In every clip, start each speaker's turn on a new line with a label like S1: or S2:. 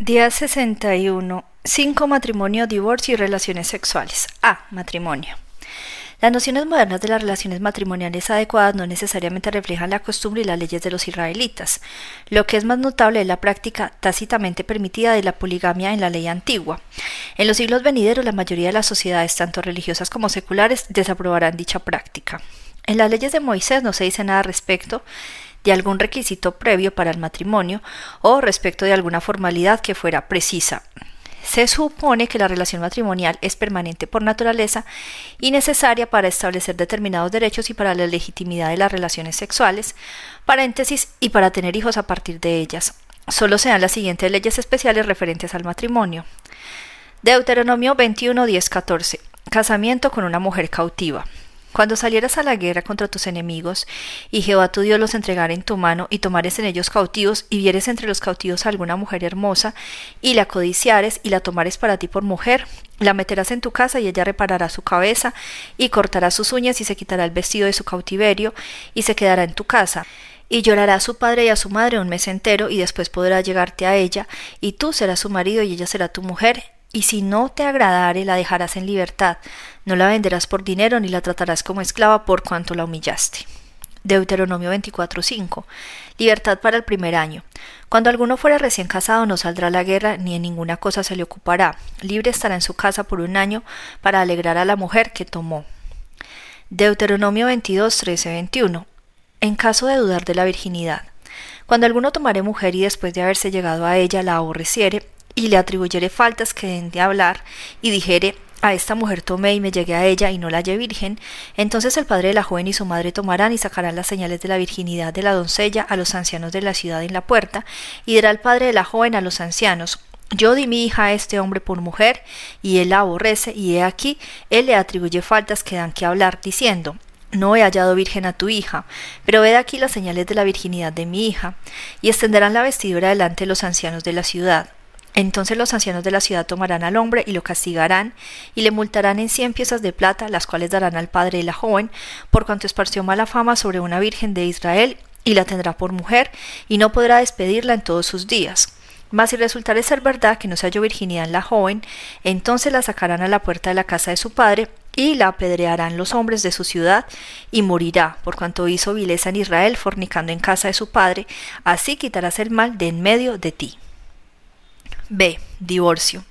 S1: Día 61. 5. Matrimonio, divorcio y relaciones sexuales. A. Matrimonio. Las nociones modernas de las relaciones matrimoniales adecuadas no necesariamente reflejan la costumbre y las leyes de los israelitas. Lo que es más notable es la práctica tácitamente permitida de la poligamia en la ley antigua. En los siglos venideros, la mayoría de las sociedades, tanto religiosas como seculares, desaprobarán dicha práctica. En las leyes de Moisés no se dice nada respecto de algún requisito previo para el matrimonio o respecto de alguna formalidad que fuera precisa. Se supone que la relación matrimonial es permanente por naturaleza y necesaria para establecer determinados derechos y para la legitimidad de las relaciones sexuales, paréntesis, y para tener hijos a partir de ellas. Solo se dan las siguientes leyes especiales referentes al matrimonio. Deuteronomio 21, 10, 14. Casamiento con una mujer cautiva. Cuando salieras a la guerra contra tus enemigos, y Jehová tu Dios los entregara en tu mano, y tomares en ellos cautivos, y vieres entre los cautivos a alguna mujer hermosa, y la codiciares, y la tomares para ti por mujer, la meterás en tu casa, y ella reparará su cabeza, y cortará sus uñas, y se quitará el vestido de su cautiverio, y se quedará en tu casa. Y llorará a su padre y a su madre un mes entero, y después podrá llegarte a ella, y tú serás su marido y ella será tu mujer, y si no te agradare la dejarás en libertad, no la venderás por dinero ni la tratarás como esclava por cuanto la humillaste. Deuteronomio 24:5 Libertad para el primer año. Cuando alguno fuera recién casado no saldrá a la guerra ni en ninguna cosa se le ocupará. Libre estará en su casa por un año para alegrar a la mujer que tomó. Deuteronomio 22, 21. En caso de dudar de la virginidad. Cuando alguno tomare mujer y después de haberse llegado a ella la aborreciere, y le atribuyere faltas que den de hablar, y dijere a esta mujer tomé y me llegué a ella y no la hallé virgen, entonces el padre de la joven y su madre tomarán y sacarán las señales de la virginidad de la doncella a los ancianos de la ciudad en la puerta, y dirá el padre de la joven a los ancianos, yo di mi hija a este hombre por mujer, y él la aborrece, y he aquí, él le atribuye faltas que dan que hablar, diciendo, no he hallado virgen a tu hija, pero ved aquí las señales de la virginidad de mi hija, y extenderán la vestidura delante de los ancianos de la ciudad. Entonces los ancianos de la ciudad tomarán al hombre y lo castigarán, y le multarán en cien piezas de plata, las cuales darán al padre de la joven, por cuanto esparció mala fama sobre una virgen de Israel, y la tendrá por mujer, y no podrá despedirla en todos sus días. Mas si resultare ser verdad que no se halló virginidad en la joven, entonces la sacarán a la puerta de la casa de su padre, y la apedrearán los hombres de su ciudad, y morirá, por cuanto hizo vileza en Israel, fornicando en casa de su padre, así quitarás el mal de en medio de ti. B. Divorcio.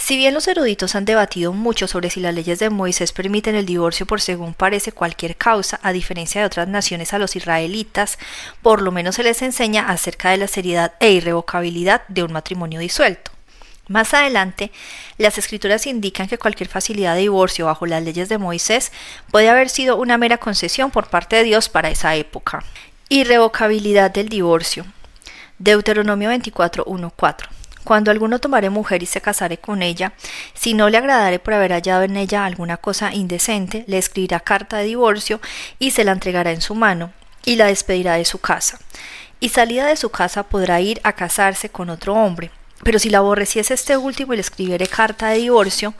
S1: Si bien los eruditos han debatido mucho sobre si las leyes de Moisés permiten el divorcio por según parece cualquier causa, a diferencia de otras naciones a los israelitas, por lo menos se les enseña acerca de la seriedad e irrevocabilidad de un matrimonio disuelto. Más adelante, las escrituras indican que cualquier facilidad de divorcio bajo las leyes de Moisés puede haber sido una mera concesión por parte de Dios para esa época. Irrevocabilidad del divorcio. Deuteronomio 24.1.4 cuando alguno tomare mujer y se casare con ella, si no le agradare por haber hallado en ella alguna cosa indecente, le escribirá carta de divorcio y se la entregará en su mano, y la despedirá de su casa. Y salida de su casa podrá ir a casarse con otro hombre. Pero si la aborreciese este último y le escribiere carta de divorcio,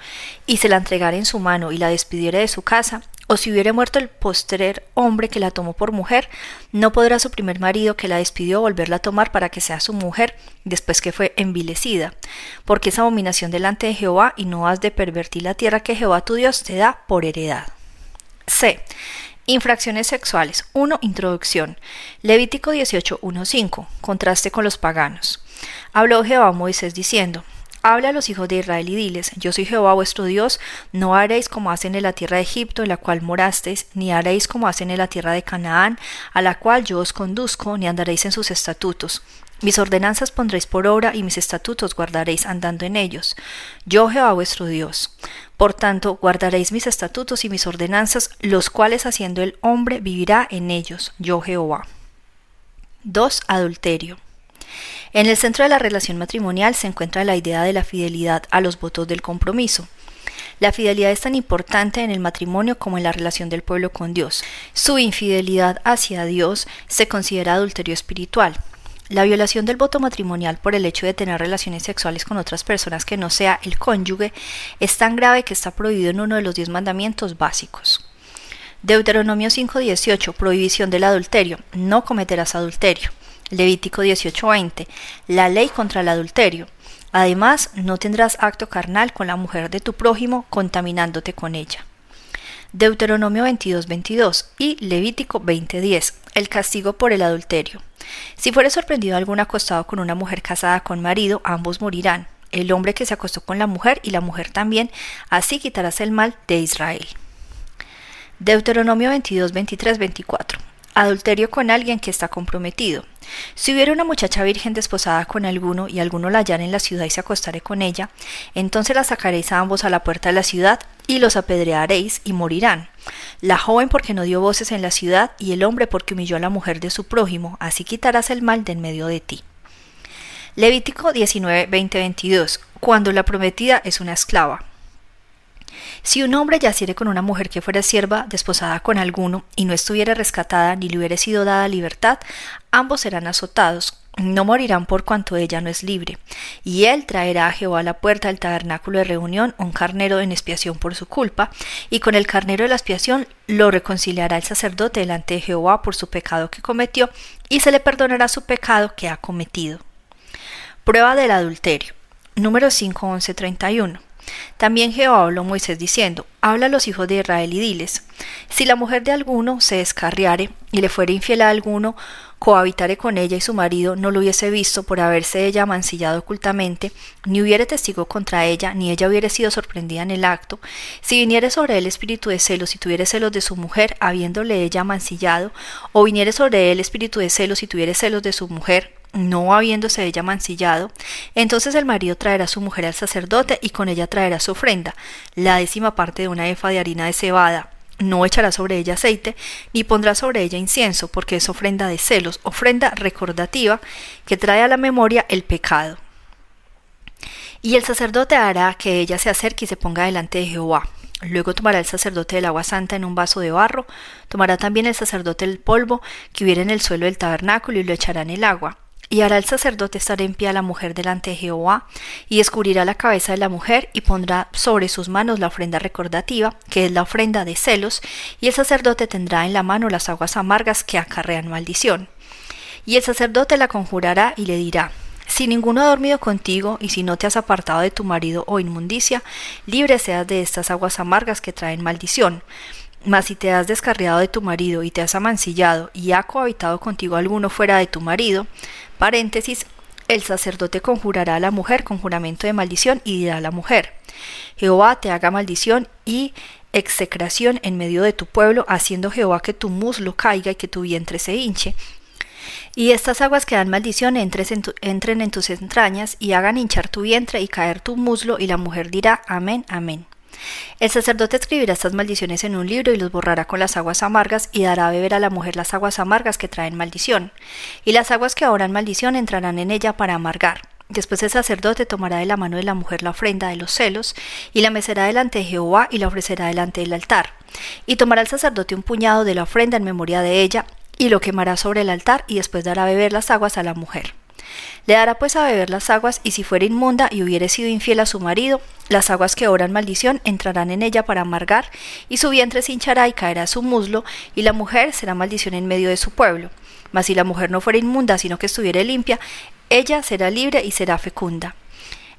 S1: y se la entregara en su mano y la despidiere de su casa, o si hubiere muerto el postrer hombre que la tomó por mujer, no podrá su primer marido que la despidió volverla a tomar para que sea su mujer después que fue envilecida, porque es abominación delante de Jehová y no has de pervertir la tierra que Jehová tu Dios te da por heredad. C. Infracciones sexuales. 1. Introducción. Levítico 18.1.5. Contraste con los paganos. Habló Jehová a Moisés diciendo, Habla a los hijos de Israel y diles, Yo soy Jehová vuestro Dios, no haréis como hacen en la tierra de Egipto, en la cual morasteis, ni haréis como hacen en la tierra de Canaán, a la cual yo os conduzco, ni andaréis en sus estatutos. Mis ordenanzas pondréis por obra, y mis estatutos guardaréis andando en ellos. Yo Jehová vuestro Dios. Por tanto, guardaréis mis estatutos y mis ordenanzas, los cuales haciendo el hombre vivirá en ellos, yo Jehová. 2. Adulterio. En el centro de la relación matrimonial se encuentra la idea de la fidelidad a los votos del compromiso. La fidelidad es tan importante en el matrimonio como en la relación del pueblo con Dios. Su infidelidad hacia Dios se considera adulterio espiritual. La violación del voto matrimonial por el hecho de tener relaciones sexuales con otras personas que no sea el cónyuge es tan grave que está prohibido en uno de los diez mandamientos básicos. Deuteronomio 5:18 Prohibición del adulterio. No cometerás adulterio. Levítico 18:20, la ley contra el adulterio. Además, no tendrás acto carnal con la mujer de tu prójimo contaminándote con ella. Deuteronomio 22:22 y Levítico 20:10, el castigo por el adulterio. Si fuere sorprendido algún acostado con una mujer casada con marido, ambos morirán, el hombre que se acostó con la mujer y la mujer también, así quitarás el mal de Israel. Deuteronomio 22, 23, 24. Adulterio con alguien que está comprometido. Si hubiera una muchacha virgen desposada con alguno y alguno la hallara en la ciudad y se acostare con ella, entonces la sacaréis a ambos a la puerta de la ciudad y los apedrearéis y morirán. La joven porque no dio voces en la ciudad y el hombre porque humilló a la mujer de su prójimo, así quitarás el mal de en medio de ti. Levítico 19, 20, 22. Cuando la prometida es una esclava. Si un hombre yaciere con una mujer que fuera sierva, desposada con alguno, y no estuviera rescatada ni le hubiera sido dada libertad, ambos serán azotados, no morirán por cuanto ella no es libre. Y él traerá a Jehová a la puerta del tabernáculo de reunión un carnero en expiación por su culpa, y con el carnero de la expiación lo reconciliará el sacerdote delante de Jehová por su pecado que cometió, y se le perdonará su pecado que ha cometido. Prueba del adulterio. Número 5, 31. También Jehová habló a Moisés diciendo, Habla a los hijos de Israel y diles, si la mujer de alguno se descarriare y le fuere infiel a alguno, cohabitare con ella y su marido no lo hubiese visto por haberse ella mancillado ocultamente, ni hubiere testigo contra ella, ni ella hubiere sido sorprendida en el acto, si viniere sobre él espíritu de celos y tuviere celos de su mujer, habiéndole ella mancillado, o viniere sobre él espíritu de celos y tuviere celos de su mujer, no habiéndose ella mancillado, entonces el marido traerá a su mujer al sacerdote y con ella traerá su ofrenda, la décima parte de una efa de harina de cebada. No echará sobre ella aceite, ni pondrá sobre ella incienso, porque es ofrenda de celos, ofrenda recordativa que trae a la memoria el pecado. Y el sacerdote hará que ella se acerque y se ponga delante de Jehová. Luego tomará el sacerdote del agua santa en un vaso de barro, tomará también el sacerdote el polvo que hubiera en el suelo del tabernáculo y lo echará en el agua y hará el sacerdote estar en pie a la mujer delante de Jehová, y descubrirá la cabeza de la mujer, y pondrá sobre sus manos la ofrenda recordativa, que es la ofrenda de celos, y el sacerdote tendrá en la mano las aguas amargas que acarrean maldición. Y el sacerdote la conjurará y le dirá, si ninguno ha dormido contigo y si no te has apartado de tu marido o inmundicia, libre seas de estas aguas amargas que traen maldición. Mas si te has descarriado de tu marido y te has amancillado y ha cohabitado contigo alguno fuera de tu marido, paréntesis, el sacerdote conjurará a la mujer con juramento de maldición y dirá a la mujer, Jehová te haga maldición y execración en medio de tu pueblo, haciendo Jehová que tu muslo caiga y que tu vientre se hinche. Y estas aguas que dan maldición entren en tus entrañas y hagan hinchar tu vientre y caer tu muslo, y la mujer dirá, Amén, amén. El sacerdote escribirá estas maldiciones en un libro y los borrará con las aguas amargas y dará a beber a la mujer las aguas amargas que traen maldición. Y las aguas que ahora maldición entrarán en ella para amargar. Después el sacerdote tomará de la mano de la mujer la ofrenda de los celos, y la mecerá delante de Jehová y la ofrecerá delante del altar. Y tomará el sacerdote un puñado de la ofrenda en memoria de ella, y lo quemará sobre el altar, y después dará a beber las aguas a la mujer. Le dará pues a beber las aguas, y si fuera inmunda y hubiere sido infiel a su marido, las aguas que oran maldición entrarán en ella para amargar, y su vientre se hinchará y caerá su muslo, y la mujer será maldición en medio de su pueblo. Mas si la mujer no fuera inmunda, sino que estuviera limpia, ella será libre y será fecunda.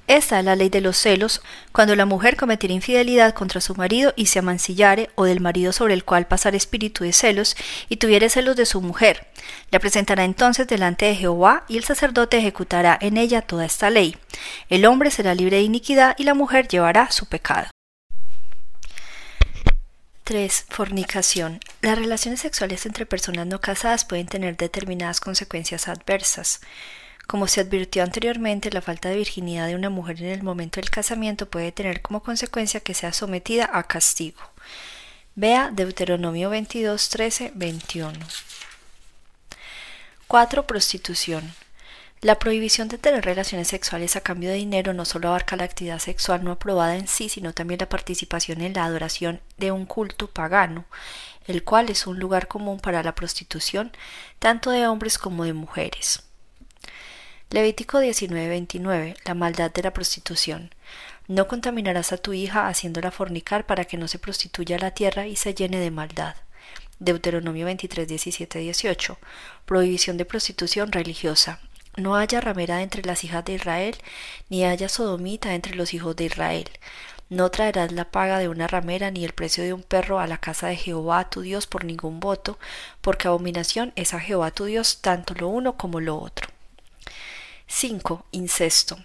S1: Esta es la ley de los celos, cuando la mujer cometiera infidelidad contra su marido y se amancillare, o del marido sobre el cual pasar espíritu de celos, y tuviere celos de su mujer. La presentará entonces delante de Jehová, y el sacerdote ejecutará en ella toda esta ley. El hombre será libre de iniquidad, y la mujer llevará su pecado. 3. Fornicación. Las relaciones sexuales entre personas no casadas pueden tener determinadas consecuencias adversas. Como se advirtió anteriormente, la falta de virginidad de una mujer en el momento del casamiento puede tener como consecuencia que sea sometida a castigo. Vea Deuteronomio 22, 13, 21. 4. Prostitución. La prohibición de tener relaciones sexuales a cambio de dinero no solo abarca la actividad sexual no aprobada en sí, sino también la participación en la adoración de un culto pagano, el cual es un lugar común para la prostitución, tanto de hombres como de mujeres. Levítico 19:29 La maldad de la prostitución. No contaminarás a tu hija haciéndola fornicar para que no se prostituya la tierra y se llene de maldad. Deuteronomio 23, 17, 18. Prohibición de prostitución religiosa. No haya ramera entre las hijas de Israel, ni haya sodomita entre los hijos de Israel. No traerás la paga de una ramera ni el precio de un perro a la casa de Jehová tu Dios por ningún voto, porque abominación es a Jehová tu Dios tanto lo uno como lo otro. 5. Incesto.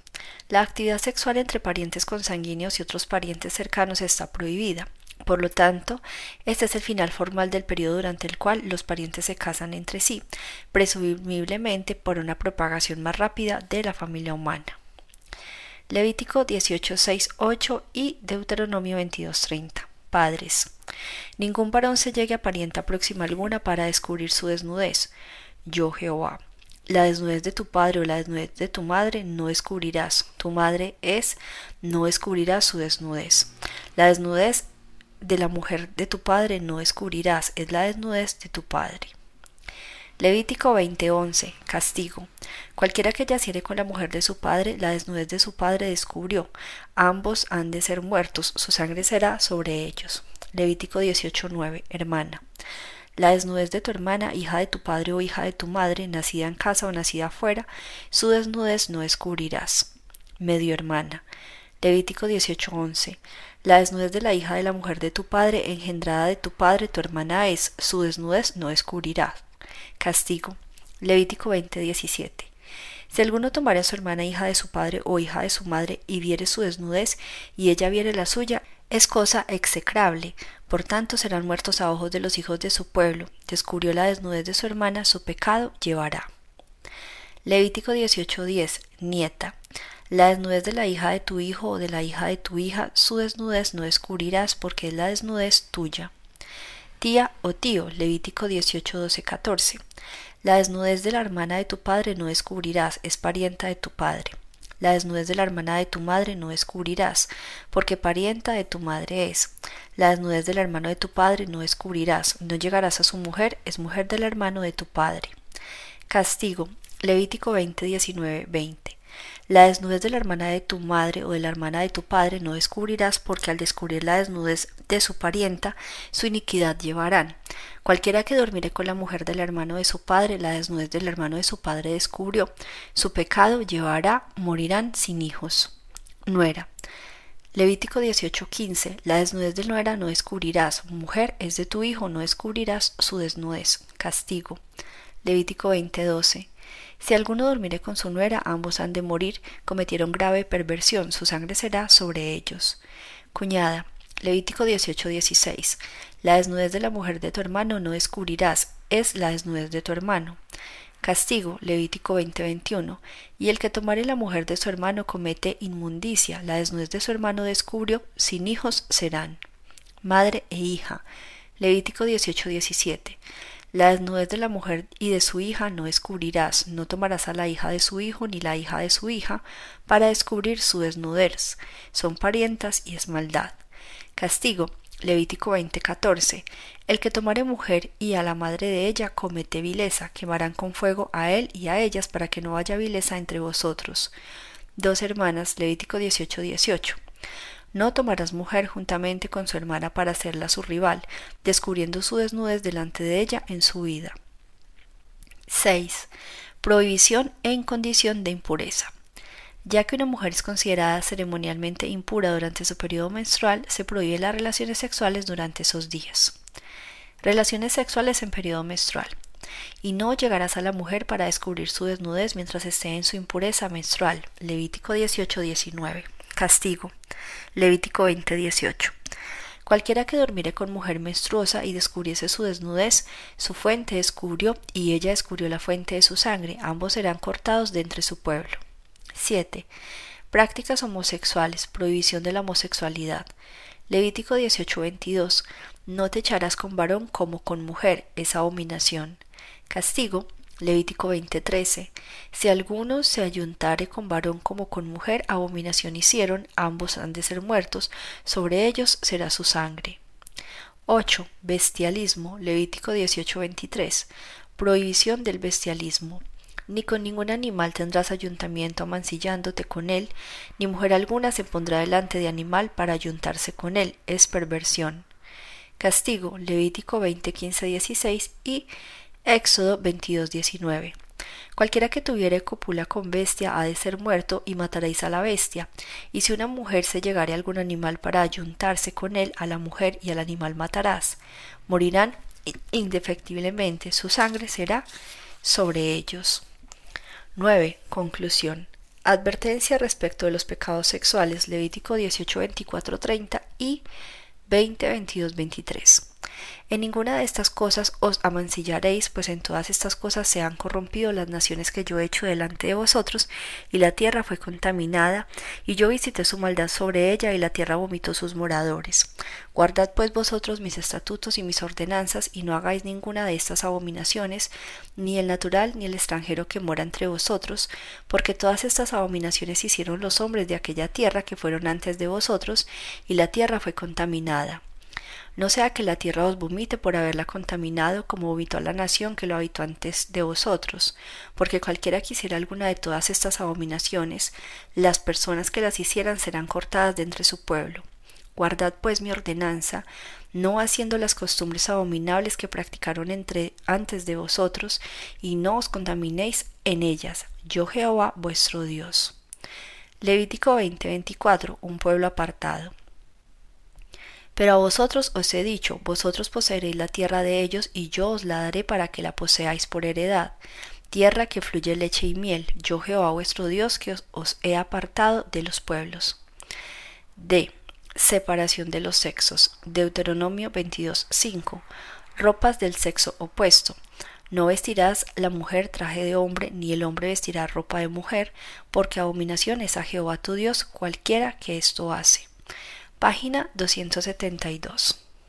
S1: La actividad sexual entre parientes consanguíneos y otros parientes cercanos está prohibida. Por lo tanto, este es el final formal del periodo durante el cual los parientes se casan entre sí, presumiblemente por una propagación más rápida de la familia humana. Levítico 18.6.8 y Deuteronomio 22.30. Padres. Ningún varón se llegue a parienta próxima alguna para descubrir su desnudez. Yo Jehová. La desnudez de tu padre o la desnudez de tu madre no descubrirás. Tu madre es, no descubrirás su desnudez. La desnudez de la mujer de tu padre no descubrirás, es la desnudez de tu padre. Levítico 20:11 Castigo. Cualquiera que yaciere con la mujer de su padre, la desnudez de su padre descubrió. Ambos han de ser muertos, su sangre será sobre ellos. Levítico 18:9 Hermana. La desnudez de tu hermana, hija de tu padre o hija de tu madre, nacida en casa o nacida afuera, su desnudez no descubrirás. Medio hermana. Levítico 18:11 La desnudez de la hija de la mujer de tu padre, engendrada de tu padre, tu hermana es, su desnudez no descubrirás. Castigo. Levítico 20:17. Si alguno tomare a su hermana hija de su padre o hija de su madre y viere su desnudez y ella viere la suya, es cosa execrable, por tanto serán muertos a ojos de los hijos de su pueblo. Descubrió la desnudez de su hermana, su pecado llevará. Levítico 18:10. Nieta. La desnudez de la hija de tu hijo o de la hija de tu hija, su desnudez no descubrirás porque es la desnudez tuya tía o tío, Levítico 18, 12, 14. La desnudez de la hermana de tu padre no descubrirás, es parienta de tu padre. La desnudez de la hermana de tu madre no descubrirás, porque parienta de tu madre es. La desnudez del hermano de tu padre no descubrirás, no llegarás a su mujer, es mujer del hermano de tu padre. Castigo. Levítico 20, 19, 20. La desnudez de la hermana de tu madre o de la hermana de tu padre no descubrirás porque al descubrir la desnudez de su parienta, su iniquidad llevarán. Cualquiera que dormire con la mujer del hermano de su padre, la desnudez del hermano de su padre descubrió. Su pecado llevará, morirán sin hijos. Nuera. Levítico 18:15 La desnudez de nuera no descubrirás, mujer es de tu hijo, no descubrirás su desnudez. Castigo. Levítico 20:12 si alguno durmiere con su nuera, ambos han de morir, cometieron grave perversión, su sangre será sobre ellos. Cuñada, Levítico 18:16. La desnudez de la mujer de tu hermano no descubrirás, es la desnudez de tu hermano. Castigo, Levítico 20:21. Y el que tomare la mujer de su hermano comete inmundicia, la desnudez de su hermano descubrió, sin hijos serán. Madre e hija. Levítico 18:17. La desnudez de la mujer y de su hija no descubrirás, no tomarás a la hija de su hijo ni la hija de su hija para descubrir su desnudez. Son parientas y es maldad. Castigo. Levítico 20:14. El que tomare mujer y a la madre de ella comete vileza, quemarán con fuego a él y a ellas para que no haya vileza entre vosotros. Dos hermanas. Levítico 18:18. No tomarás mujer juntamente con su hermana para hacerla su rival, descubriendo su desnudez delante de ella en su vida. 6. Prohibición en condición de impureza. Ya que una mujer es considerada ceremonialmente impura durante su periodo menstrual, se prohíbe las relaciones sexuales durante esos días. Relaciones sexuales en periodo menstrual. Y no llegarás a la mujer para descubrir su desnudez mientras esté en su impureza menstrual. Levítico 18-19. Castigo. Levítico 20:18. Cualquiera que durmiere con mujer menstruosa y descubriese su desnudez, su fuente descubrió y ella descubrió la fuente de su sangre, ambos serán cortados de entre su pueblo. 7. Prácticas homosexuales, prohibición de la homosexualidad. Levítico 18:22. No te echarás con varón como con mujer, es abominación. Castigo, Levítico 20:13 Si alguno se ayuntare con varón como con mujer, abominación hicieron, ambos han de ser muertos, sobre ellos será su sangre. 8. Bestialismo. Levítico 18:23 Prohibición del bestialismo. Ni con ningún animal tendrás ayuntamiento amancillándote con él, ni mujer alguna se pondrá delante de animal para ayuntarse con él, es perversión. Castigo, Levítico 20, 15, 16 y Éxodo 22, 19. Cualquiera que tuviere copula con bestia ha de ser muerto y mataréis a la bestia. Y si una mujer se llegare a algún animal para ayuntarse con él, a la mujer y al animal matarás. Morirán indefectiblemente, su sangre será sobre ellos. 9. Conclusión. Advertencia respecto de los pecados sexuales, Levítico 18, 24, 30 y 20, 22, 23. En ninguna de estas cosas os amancillaréis, pues en todas estas cosas se han corrompido las naciones que yo he hecho delante de vosotros, y la tierra fue contaminada, y yo visité su maldad sobre ella, y la tierra vomitó sus moradores. Guardad pues vosotros mis estatutos y mis ordenanzas, y no hagáis ninguna de estas abominaciones, ni el natural ni el extranjero que mora entre vosotros, porque todas estas abominaciones hicieron los hombres de aquella tierra que fueron antes de vosotros, y la tierra fue contaminada no sea que la tierra os vomite por haberla contaminado como vomitó la nación que lo habitó antes de vosotros, porque cualquiera que hiciera alguna de todas estas abominaciones, las personas que las hicieran serán cortadas de entre su pueblo. Guardad pues mi ordenanza, no haciendo las costumbres abominables que practicaron entre antes de vosotros, y no os contaminéis en ellas, yo Jehová vuestro Dios. Levítico 20:24, un pueblo apartado. Pero a vosotros os he dicho, vosotros poseeréis la tierra de ellos, y yo os la daré para que la poseáis por heredad, tierra que fluye leche y miel, yo Jehová vuestro Dios que os, he apartado de los pueblos. D. Separación de los sexos. Deuteronomio 22.5. Ropas del sexo opuesto. No vestirás la mujer traje de hombre, ni el hombre vestirá ropa de mujer, porque abominación es a Jehová tu Dios cualquiera que esto hace. Página 272.